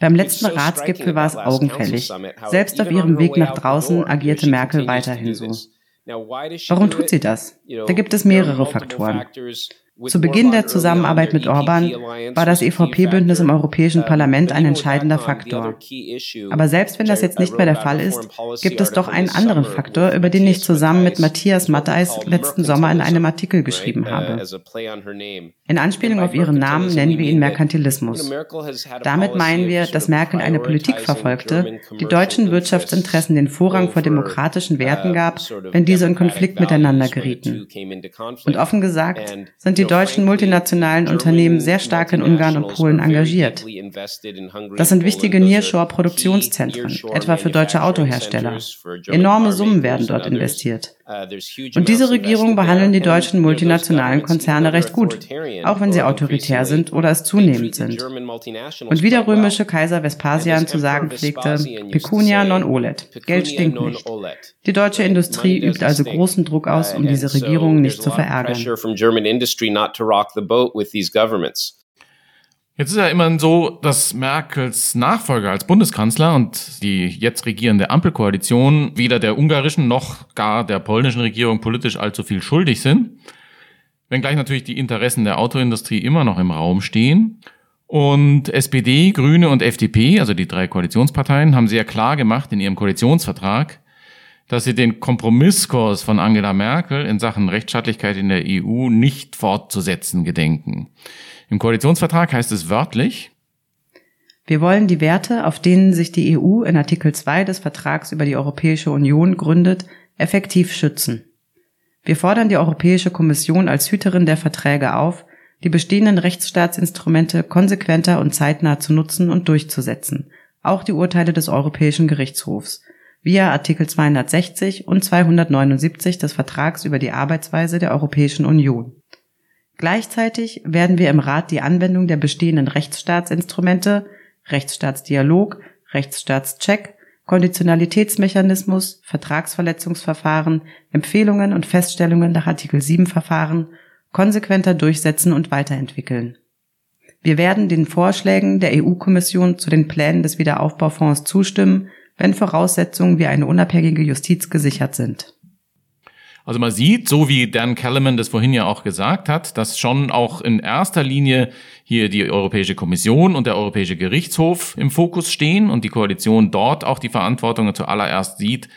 E: Beim letzten Ratsgipfel war es augenfällig. Selbst auf ihrem Weg nach draußen agierte Merkel weiterhin so. Warum tut sie das? Da gibt es mehrere Faktoren. Zu Beginn der Zusammenarbeit mit Orban war das EVP-Bündnis im Europäischen Parlament ein entscheidender Faktor. Aber selbst wenn das jetzt nicht mehr der Fall ist, gibt es doch einen anderen Faktor, über den ich zusammen mit Matthias Matteis letzten Sommer in einem Artikel geschrieben habe. In Anspielung auf ihren Namen nennen wir ihn Merkantilismus. Damit meinen wir, dass Merkel eine Politik verfolgte, die deutschen Wirtschaftsinteressen den Vorrang vor demokratischen Werten gab, wenn diese in Konflikt miteinander gerieten. Und offen gesagt sind die die deutschen multinationalen Unternehmen sehr stark in Ungarn und Polen engagiert. Das sind wichtige Nearshore-Produktionszentren, etwa für deutsche Autohersteller. Enorme Summen werden dort investiert. Und diese Regierungen behandeln die deutschen multinationalen Konzerne recht gut, auch wenn sie autoritär sind oder es zunehmend sind. Und wie der römische Kaiser Vespasian zu sagen pflegte, Pecunia non olet, Geld stinkt nicht. Die deutsche Industrie übt also großen Druck aus, um diese Regierungen nicht zu verärgern
B: Jetzt ist ja immerhin so, dass Merkels Nachfolger als Bundeskanzler und die jetzt regierende Ampelkoalition weder der ungarischen noch gar der polnischen Regierung politisch allzu viel schuldig sind. Wenngleich natürlich die Interessen der Autoindustrie immer noch im Raum stehen. Und SPD, Grüne und FDP, also die drei Koalitionsparteien, haben sehr klar gemacht in ihrem Koalitionsvertrag, dass sie den Kompromisskurs von Angela Merkel in Sachen Rechtsstaatlichkeit in der EU nicht fortzusetzen gedenken. Im Koalitionsvertrag heißt es wörtlich,
E: wir wollen die Werte, auf denen sich die EU in Artikel 2 des Vertrags über die Europäische Union gründet, effektiv schützen. Wir fordern die Europäische Kommission als Hüterin der Verträge auf, die bestehenden Rechtsstaatsinstrumente konsequenter und zeitnah zu nutzen und durchzusetzen, auch die Urteile des Europäischen Gerichtshofs, via Artikel 260 und 279 des Vertrags über die Arbeitsweise der Europäischen Union. Gleichzeitig werden wir im Rat die Anwendung der bestehenden Rechtsstaatsinstrumente Rechtsstaatsdialog, Rechtsstaatscheck, Konditionalitätsmechanismus, Vertragsverletzungsverfahren, Empfehlungen und Feststellungen nach Artikel 7 Verfahren konsequenter durchsetzen und weiterentwickeln. Wir werden den Vorschlägen der EU-Kommission zu den Plänen des Wiederaufbaufonds zustimmen, wenn Voraussetzungen wie eine unabhängige Justiz gesichert sind.
B: Also man sieht, so wie Dan Kellerman das vorhin ja auch gesagt hat, dass schon auch in erster Linie hier die Europäische Kommission und der Europäische Gerichtshof im Fokus stehen und die Koalition dort auch die Verantwortung zuallererst sieht,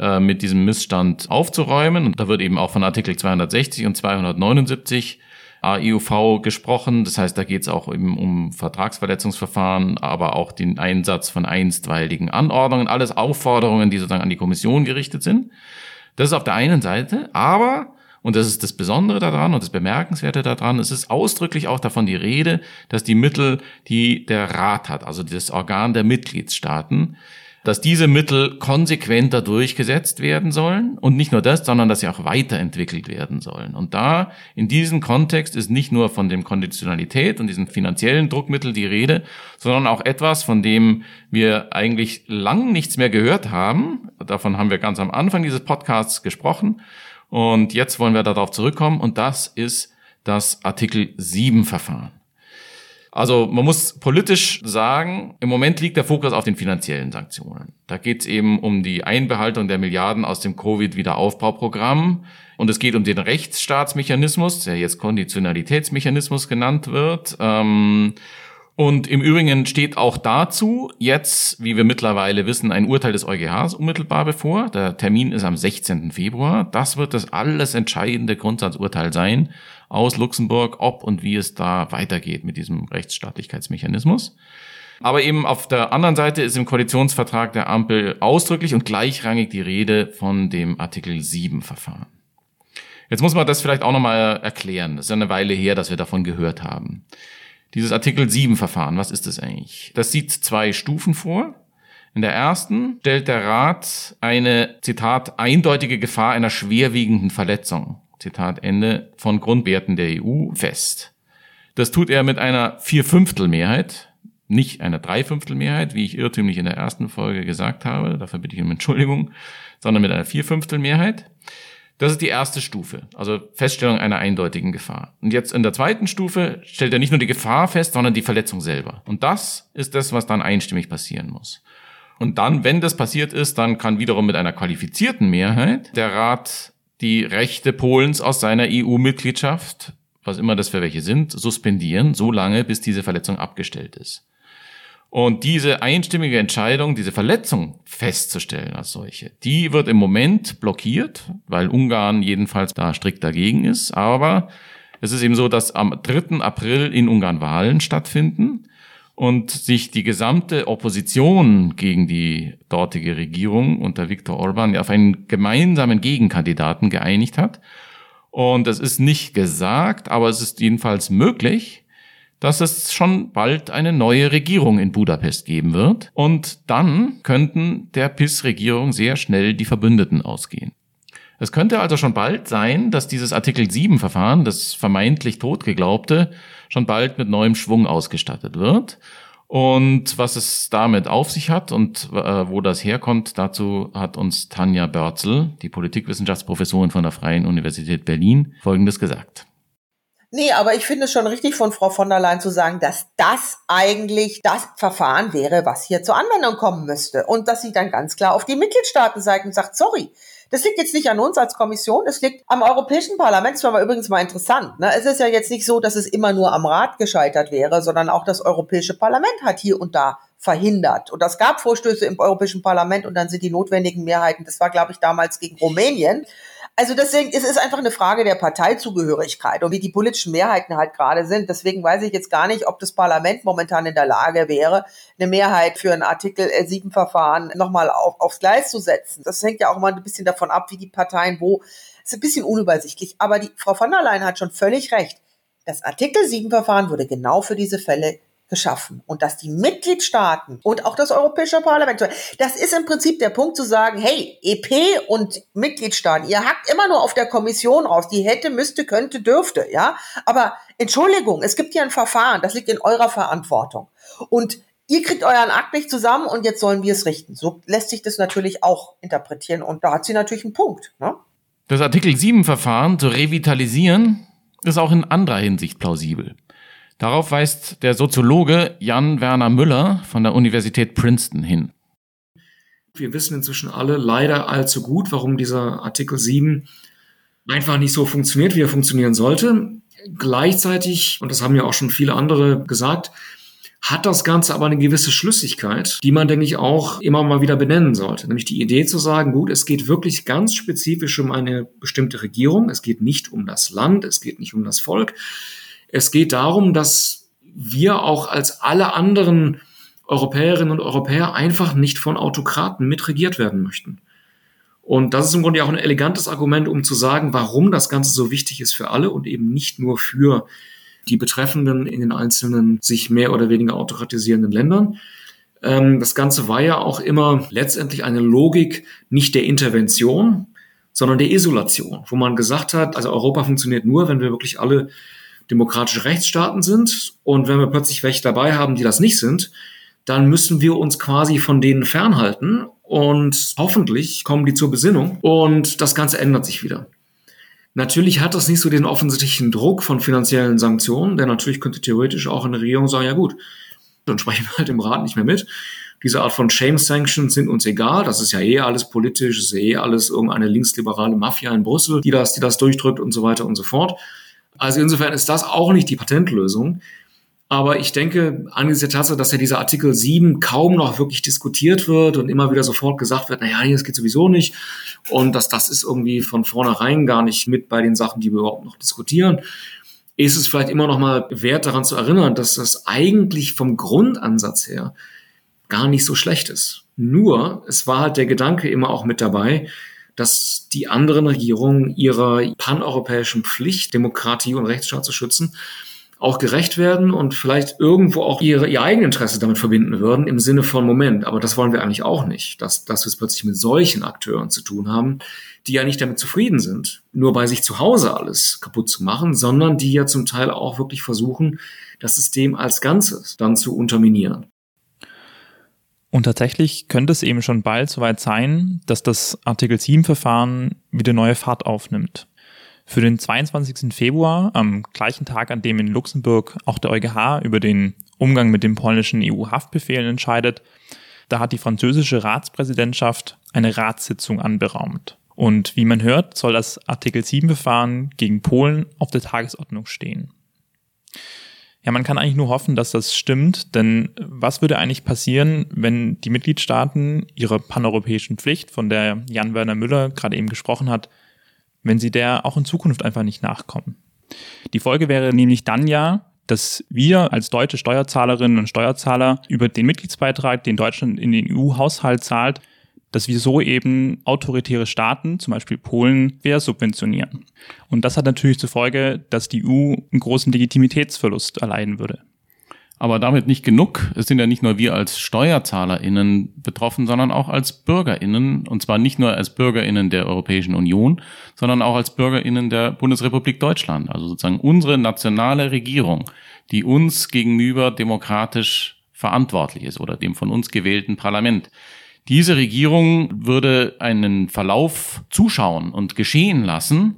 B: äh, mit diesem Missstand aufzuräumen. Und da wird eben auch von Artikel 260 und 279 AEUV gesprochen. Das heißt, da geht es auch eben um Vertragsverletzungsverfahren, aber auch den Einsatz von einstweiligen Anordnungen, alles Aufforderungen, die sozusagen an die Kommission gerichtet sind. Das ist auf der einen Seite, aber und das ist das Besondere daran und das Bemerkenswerte daran. Es ist ausdrücklich auch davon die Rede, dass die Mittel, die der Rat hat, also das Organ der Mitgliedstaaten, dass diese Mittel konsequenter durchgesetzt werden sollen und nicht nur das, sondern dass sie auch weiterentwickelt werden sollen. Und da in diesem Kontext ist nicht nur von dem Konditionalität und diesen finanziellen Druckmittel die Rede, sondern auch etwas, von dem wir eigentlich lang nichts mehr gehört haben. Davon haben wir ganz am Anfang dieses Podcasts gesprochen. Und jetzt wollen wir darauf zurückkommen und das ist das Artikel 7 Verfahren. Also man muss politisch sagen, im Moment liegt der Fokus auf den finanziellen Sanktionen. Da geht es eben um die Einbehaltung der Milliarden aus dem Covid-Wiederaufbauprogramm. Und es geht um den Rechtsstaatsmechanismus, der jetzt Konditionalitätsmechanismus genannt wird. Ähm, und im Übrigen steht auch dazu jetzt, wie wir mittlerweile wissen, ein Urteil des EuGHs unmittelbar bevor. Der Termin ist am 16. Februar. Das wird das alles entscheidende Grundsatzurteil sein aus Luxemburg, ob und wie es da weitergeht mit diesem Rechtsstaatlichkeitsmechanismus. Aber eben auf der anderen Seite ist im Koalitionsvertrag der Ampel ausdrücklich und gleichrangig die Rede von dem Artikel 7 Verfahren. Jetzt muss man das vielleicht auch nochmal erklären. Das ist ja eine Weile her, dass wir davon gehört haben. Dieses Artikel 7 Verfahren, was ist das eigentlich? Das sieht zwei Stufen vor. In der ersten stellt der Rat eine, Zitat, eindeutige Gefahr einer schwerwiegenden Verletzung, Zitat Ende, von Grundwerten der EU fest. Das tut er mit einer Vierfünftelmehrheit, nicht einer Dreifünftelmehrheit, wie ich irrtümlich in der ersten Folge gesagt habe, dafür bitte ich um Entschuldigung, sondern mit einer Vierfünftelmehrheit. Das ist die erste Stufe, also Feststellung einer eindeutigen Gefahr. Und jetzt in der zweiten Stufe stellt er nicht nur die Gefahr fest, sondern die Verletzung selber. Und das ist das, was dann einstimmig passieren muss. Und dann, wenn das passiert ist, dann kann wiederum mit einer qualifizierten Mehrheit der Rat die Rechte Polens aus seiner EU-Mitgliedschaft, was immer das für welche sind, suspendieren, so lange, bis diese Verletzung abgestellt ist. Und diese einstimmige Entscheidung, diese Verletzung festzustellen als solche, die wird im Moment blockiert, weil Ungarn jedenfalls da strikt dagegen ist. Aber es ist eben so, dass am 3. April in Ungarn Wahlen stattfinden und sich die gesamte Opposition gegen die dortige Regierung unter Viktor Orban auf einen gemeinsamen Gegenkandidaten geeinigt hat. Und es ist nicht gesagt, aber es ist jedenfalls möglich, dass es schon bald eine neue Regierung in Budapest geben wird. Und dann könnten der PIS-Regierung sehr schnell die Verbündeten ausgehen. Es könnte also schon bald sein, dass dieses Artikel 7 Verfahren, das vermeintlich totgeglaubte, schon bald mit neuem Schwung ausgestattet wird. Und was es damit auf sich hat und äh, wo das herkommt, dazu hat uns Tanja Börzel, die Politikwissenschaftsprofessorin von der Freien Universität Berlin, Folgendes gesagt.
G: Nee, aber ich finde es schon richtig von Frau von der Leyen zu sagen, dass das eigentlich das Verfahren wäre, was hier zur Anwendung kommen müsste. Und dass sie dann ganz klar auf die Mitgliedstaaten zeigt und sagt, sorry, das liegt jetzt nicht an uns als Kommission, es liegt am Europäischen Parlament. Das war übrigens mal interessant. Ne? Es ist ja jetzt nicht so, dass es immer nur am Rat gescheitert wäre, sondern auch das Europäische Parlament hat hier und da verhindert. Und das gab Vorstöße im Europäischen Parlament und dann sind die notwendigen Mehrheiten, das war, glaube ich, damals gegen Rumänien, also deswegen es ist einfach eine Frage der Parteizugehörigkeit und wie die politischen Mehrheiten halt gerade sind. Deswegen weiß ich jetzt gar nicht, ob das Parlament momentan in der Lage wäre, eine Mehrheit für ein Artikel 7 Verfahren nochmal auf, aufs Gleis zu setzen. Das hängt ja auch mal ein bisschen davon ab, wie die Parteien wo. Ist ein bisschen unübersichtlich. Aber die Frau von der Leyen hat schon völlig recht. Das Artikel 7 Verfahren wurde genau für diese Fälle geschaffen und dass die Mitgliedstaaten und auch das Europäische Parlament, das ist im Prinzip der Punkt zu sagen, hey, EP und Mitgliedstaaten, ihr hackt immer nur auf der Kommission raus, die hätte, müsste, könnte, dürfte, ja, aber Entschuldigung, es gibt hier ein Verfahren, das liegt in eurer Verantwortung und ihr kriegt euren Akt nicht zusammen und jetzt sollen wir es richten. So lässt sich das natürlich auch interpretieren und da hat sie natürlich einen Punkt. Ne?
B: Das Artikel 7 Verfahren zu revitalisieren ist auch in anderer Hinsicht plausibel. Darauf weist der Soziologe Jan Werner Müller von der Universität Princeton hin.
H: Wir wissen inzwischen alle leider allzu gut, warum dieser Artikel 7 einfach nicht so funktioniert, wie er funktionieren sollte. Gleichzeitig, und das haben ja auch schon viele andere gesagt, hat das Ganze aber eine gewisse Schlüssigkeit, die man, denke ich, auch immer mal wieder benennen sollte. Nämlich die Idee zu sagen, gut, es geht wirklich ganz spezifisch um eine bestimmte Regierung, es geht nicht um das Land, es geht nicht um das Volk, es geht darum, dass wir auch als alle anderen Europäerinnen und Europäer einfach nicht von Autokraten mitregiert werden möchten. Und das ist im Grunde auch ein elegantes Argument, um zu sagen, warum das Ganze so wichtig ist für alle und eben nicht nur für die Betreffenden in den einzelnen sich mehr oder weniger autokratisierenden Ländern. Ähm, das Ganze war ja auch immer letztendlich eine Logik nicht der Intervention, sondern der Isolation, wo man gesagt hat, also Europa funktioniert nur, wenn wir wirklich alle demokratische Rechtsstaaten sind und wenn wir plötzlich welche dabei haben, die das nicht sind, dann müssen wir uns quasi von denen fernhalten und hoffentlich kommen die zur Besinnung und das Ganze ändert sich wieder. Natürlich hat das nicht so den offensichtlichen Druck von finanziellen Sanktionen, denn natürlich könnte theoretisch auch eine Regierung sagen, ja gut, dann sprechen wir halt im Rat nicht mehr mit. Diese Art von Shame Sanctions sind uns egal. Das ist ja eh alles politisch, ist ja eh alles irgendeine linksliberale Mafia in Brüssel, die das, die das durchdrückt und so weiter und so fort. Also insofern ist das auch nicht die Patentlösung. Aber ich denke, angesichts der Tatsache, dass ja dieser Artikel 7 kaum noch wirklich diskutiert wird und immer wieder sofort gesagt wird, naja, das geht sowieso nicht. Und dass das ist irgendwie von vornherein gar nicht mit bei den Sachen, die wir überhaupt noch diskutieren, ist es vielleicht immer noch mal wert daran zu erinnern, dass das eigentlich vom Grundansatz her gar nicht so schlecht ist. Nur, es war halt der Gedanke immer auch mit dabei, dass die anderen Regierungen ihrer paneuropäischen Pflicht, Demokratie und Rechtsstaat zu schützen, auch gerecht werden und vielleicht irgendwo auch ihre, ihr Eigeninteresse damit verbinden würden im Sinne von Moment. Aber das wollen wir eigentlich auch nicht, dass, dass wir es plötzlich mit solchen Akteuren zu tun haben, die ja nicht damit zufrieden sind, nur bei sich zu Hause alles kaputt zu machen, sondern die ja zum Teil auch wirklich versuchen, das System als Ganzes dann zu unterminieren.
A: Und tatsächlich könnte es eben schon bald soweit sein, dass das Artikel 7 Verfahren wieder neue Fahrt aufnimmt. Für den 22. Februar, am gleichen Tag, an dem in Luxemburg auch der EuGH über den Umgang mit dem polnischen EU-Haftbefehl entscheidet, da hat die französische Ratspräsidentschaft eine Ratssitzung anberaumt. Und wie man hört, soll das Artikel 7-Verfahren gegen Polen auf der Tagesordnung stehen. Ja, man kann eigentlich nur hoffen, dass das stimmt, denn was würde eigentlich passieren, wenn die Mitgliedstaaten ihre paneuropäischen Pflicht, von der Jan-Werner Müller gerade eben gesprochen hat, wenn sie der auch in Zukunft einfach nicht nachkommen. Die Folge wäre nämlich dann ja, dass wir als deutsche Steuerzahlerinnen und Steuerzahler über den Mitgliedsbeitrag, den Deutschland in den EU-Haushalt zahlt, dass wir so eben autoritäre Staaten, zum Beispiel Polen, wir subventionieren. Und das hat natürlich zur Folge, dass die EU einen großen Legitimitätsverlust erleiden würde.
B: Aber damit nicht genug. Es sind ja nicht nur wir als SteuerzahlerInnen betroffen, sondern auch als BürgerInnen. Und zwar nicht nur als BürgerInnen der Europäischen Union, sondern auch als BürgerInnen der Bundesrepublik Deutschland. Also sozusagen unsere nationale Regierung, die uns gegenüber demokratisch verantwortlich ist oder dem von uns gewählten Parlament. Diese Regierung würde einen Verlauf zuschauen und geschehen lassen,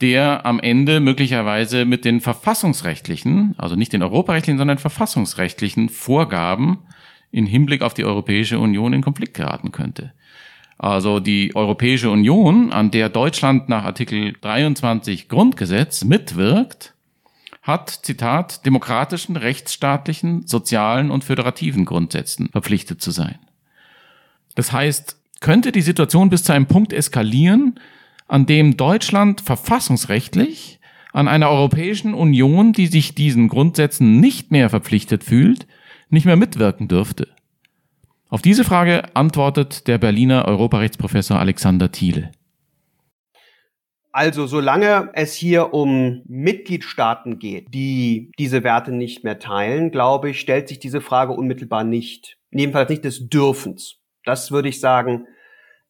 B: der am Ende möglicherweise mit den verfassungsrechtlichen, also nicht den europarechtlichen, sondern verfassungsrechtlichen Vorgaben in Hinblick auf die Europäische Union in Konflikt geraten könnte. Also die Europäische Union, an der Deutschland nach Artikel 23 Grundgesetz mitwirkt, hat, Zitat, demokratischen, rechtsstaatlichen, sozialen und föderativen Grundsätzen verpflichtet zu sein. Das heißt, könnte die Situation bis zu einem Punkt eskalieren, an dem Deutschland verfassungsrechtlich an einer Europäischen Union, die sich diesen Grundsätzen nicht mehr verpflichtet fühlt, nicht mehr mitwirken dürfte? Auf diese Frage antwortet der Berliner Europarechtsprofessor Alexander Thiele.
I: Also solange es hier um Mitgliedstaaten geht, die diese Werte nicht mehr teilen, glaube ich, stellt sich diese Frage unmittelbar nicht. Jedenfalls nicht des Dürfens. Das würde ich sagen,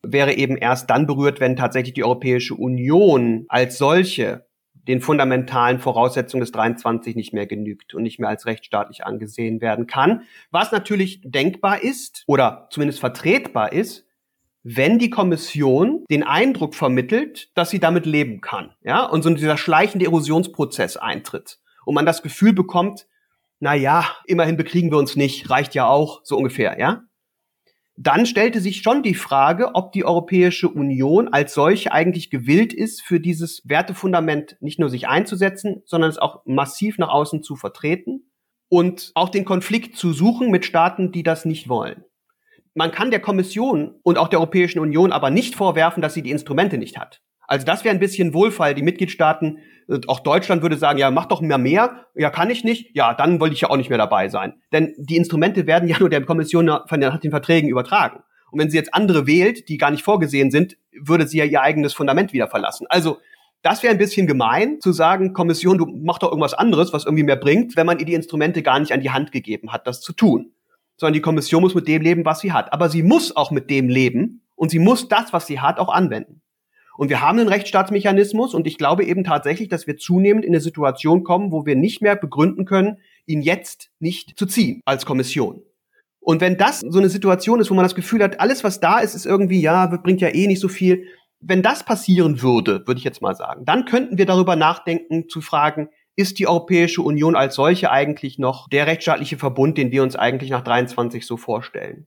I: wäre eben erst dann berührt, wenn tatsächlich die Europäische Union als solche den fundamentalen Voraussetzungen des 23 nicht mehr genügt und nicht mehr als rechtsstaatlich angesehen werden kann. Was natürlich denkbar ist oder zumindest vertretbar ist, wenn die Kommission den Eindruck vermittelt, dass sie damit leben kann, ja, und so dieser schleichende Erosionsprozess eintritt und man das Gefühl bekommt, na ja, immerhin bekriegen wir uns nicht, reicht ja auch, so ungefähr, ja dann stellte sich schon die Frage, ob die Europäische Union als solche eigentlich gewillt ist, für dieses Wertefundament nicht nur sich einzusetzen, sondern es auch massiv nach außen zu vertreten und auch den Konflikt zu suchen mit Staaten, die das nicht wollen. Man kann der Kommission und auch der Europäischen Union aber nicht vorwerfen, dass sie die Instrumente nicht hat. Also das wäre ein bisschen Wohlfall. Die Mitgliedstaaten, auch Deutschland würde sagen, ja, mach doch mehr mehr. Ja, kann ich nicht. Ja, dann wollte ich ja auch nicht mehr dabei sein. Denn die Instrumente werden ja nur der Kommission von den Verträgen übertragen. Und wenn sie jetzt andere wählt, die gar nicht vorgesehen sind, würde sie ja ihr eigenes Fundament wieder verlassen. Also das wäre ein bisschen gemein, zu sagen, Kommission, du mach doch irgendwas anderes, was irgendwie mehr bringt, wenn man ihr die Instrumente gar nicht an die Hand gegeben hat, das zu tun. Sondern die Kommission muss mit dem leben, was sie hat. Aber sie muss auch mit dem leben und sie muss das, was sie hat, auch anwenden. Und wir haben einen Rechtsstaatsmechanismus und ich glaube eben tatsächlich, dass wir zunehmend in eine Situation kommen, wo wir nicht mehr begründen können, ihn jetzt nicht zu ziehen als Kommission. Und wenn das so eine Situation ist, wo man das Gefühl hat, alles, was da ist, ist irgendwie, ja, bringt ja eh nicht so viel. Wenn das passieren würde, würde ich jetzt mal sagen, dann könnten wir darüber nachdenken, zu fragen, ist die Europäische Union als solche eigentlich noch der rechtsstaatliche Verbund, den wir uns eigentlich nach 23 so vorstellen?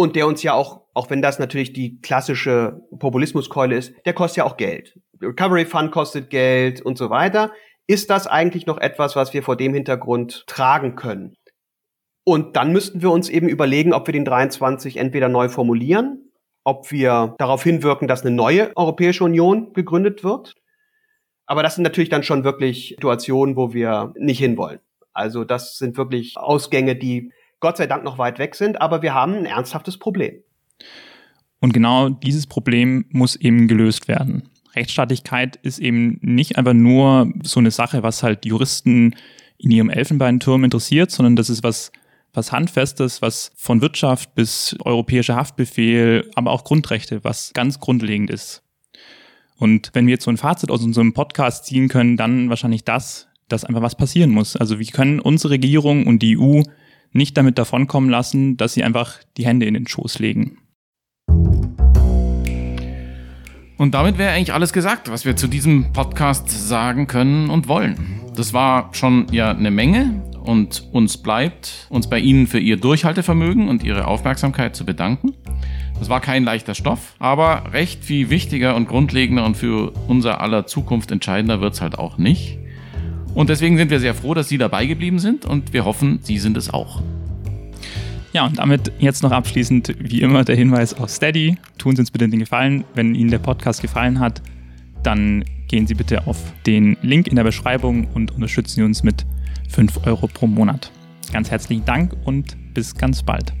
I: Und der uns ja auch, auch wenn das natürlich die klassische Populismuskeule ist, der kostet ja auch Geld. Recovery Fund kostet Geld und so weiter. Ist das eigentlich noch etwas, was wir vor dem Hintergrund tragen können? Und dann müssten wir uns eben überlegen, ob wir den 23 entweder neu formulieren, ob wir darauf hinwirken, dass eine neue Europäische Union gegründet wird. Aber das sind natürlich dann schon wirklich Situationen, wo wir nicht hinwollen. Also das sind wirklich Ausgänge, die Gott sei Dank noch weit weg sind, aber wir haben ein ernsthaftes Problem.
A: Und genau dieses Problem muss eben gelöst werden. Rechtsstaatlichkeit ist eben nicht einfach nur so eine Sache, was halt Juristen in ihrem Elfenbeinturm interessiert, sondern das ist was was Handfestes, was von Wirtschaft bis europäischer Haftbefehl, aber auch Grundrechte, was ganz grundlegend ist. Und wenn wir jetzt so ein Fazit aus unserem Podcast ziehen können, dann wahrscheinlich das, dass einfach was passieren muss. Also wir können unsere Regierung und die EU nicht damit davonkommen lassen, dass sie einfach die Hände in den Schoß legen.
B: Und damit wäre eigentlich alles gesagt, was wir zu diesem Podcast sagen können und wollen. Das war schon ja eine Menge und uns bleibt, uns bei Ihnen für Ihr Durchhaltevermögen und Ihre Aufmerksamkeit zu bedanken. Das war kein leichter Stoff, aber recht viel wichtiger und grundlegender und für unser aller Zukunft entscheidender wird es halt auch nicht. Und deswegen sind wir sehr froh, dass Sie dabei geblieben sind und wir hoffen, Sie sind es auch.
A: Ja, und damit jetzt noch abschließend wie immer der Hinweis auf Steady. Tun Sie uns bitte den Gefallen, wenn Ihnen der Podcast gefallen hat, dann gehen Sie bitte auf den Link in der Beschreibung und unterstützen Sie uns mit 5 Euro pro Monat. Ganz herzlichen Dank und bis ganz bald.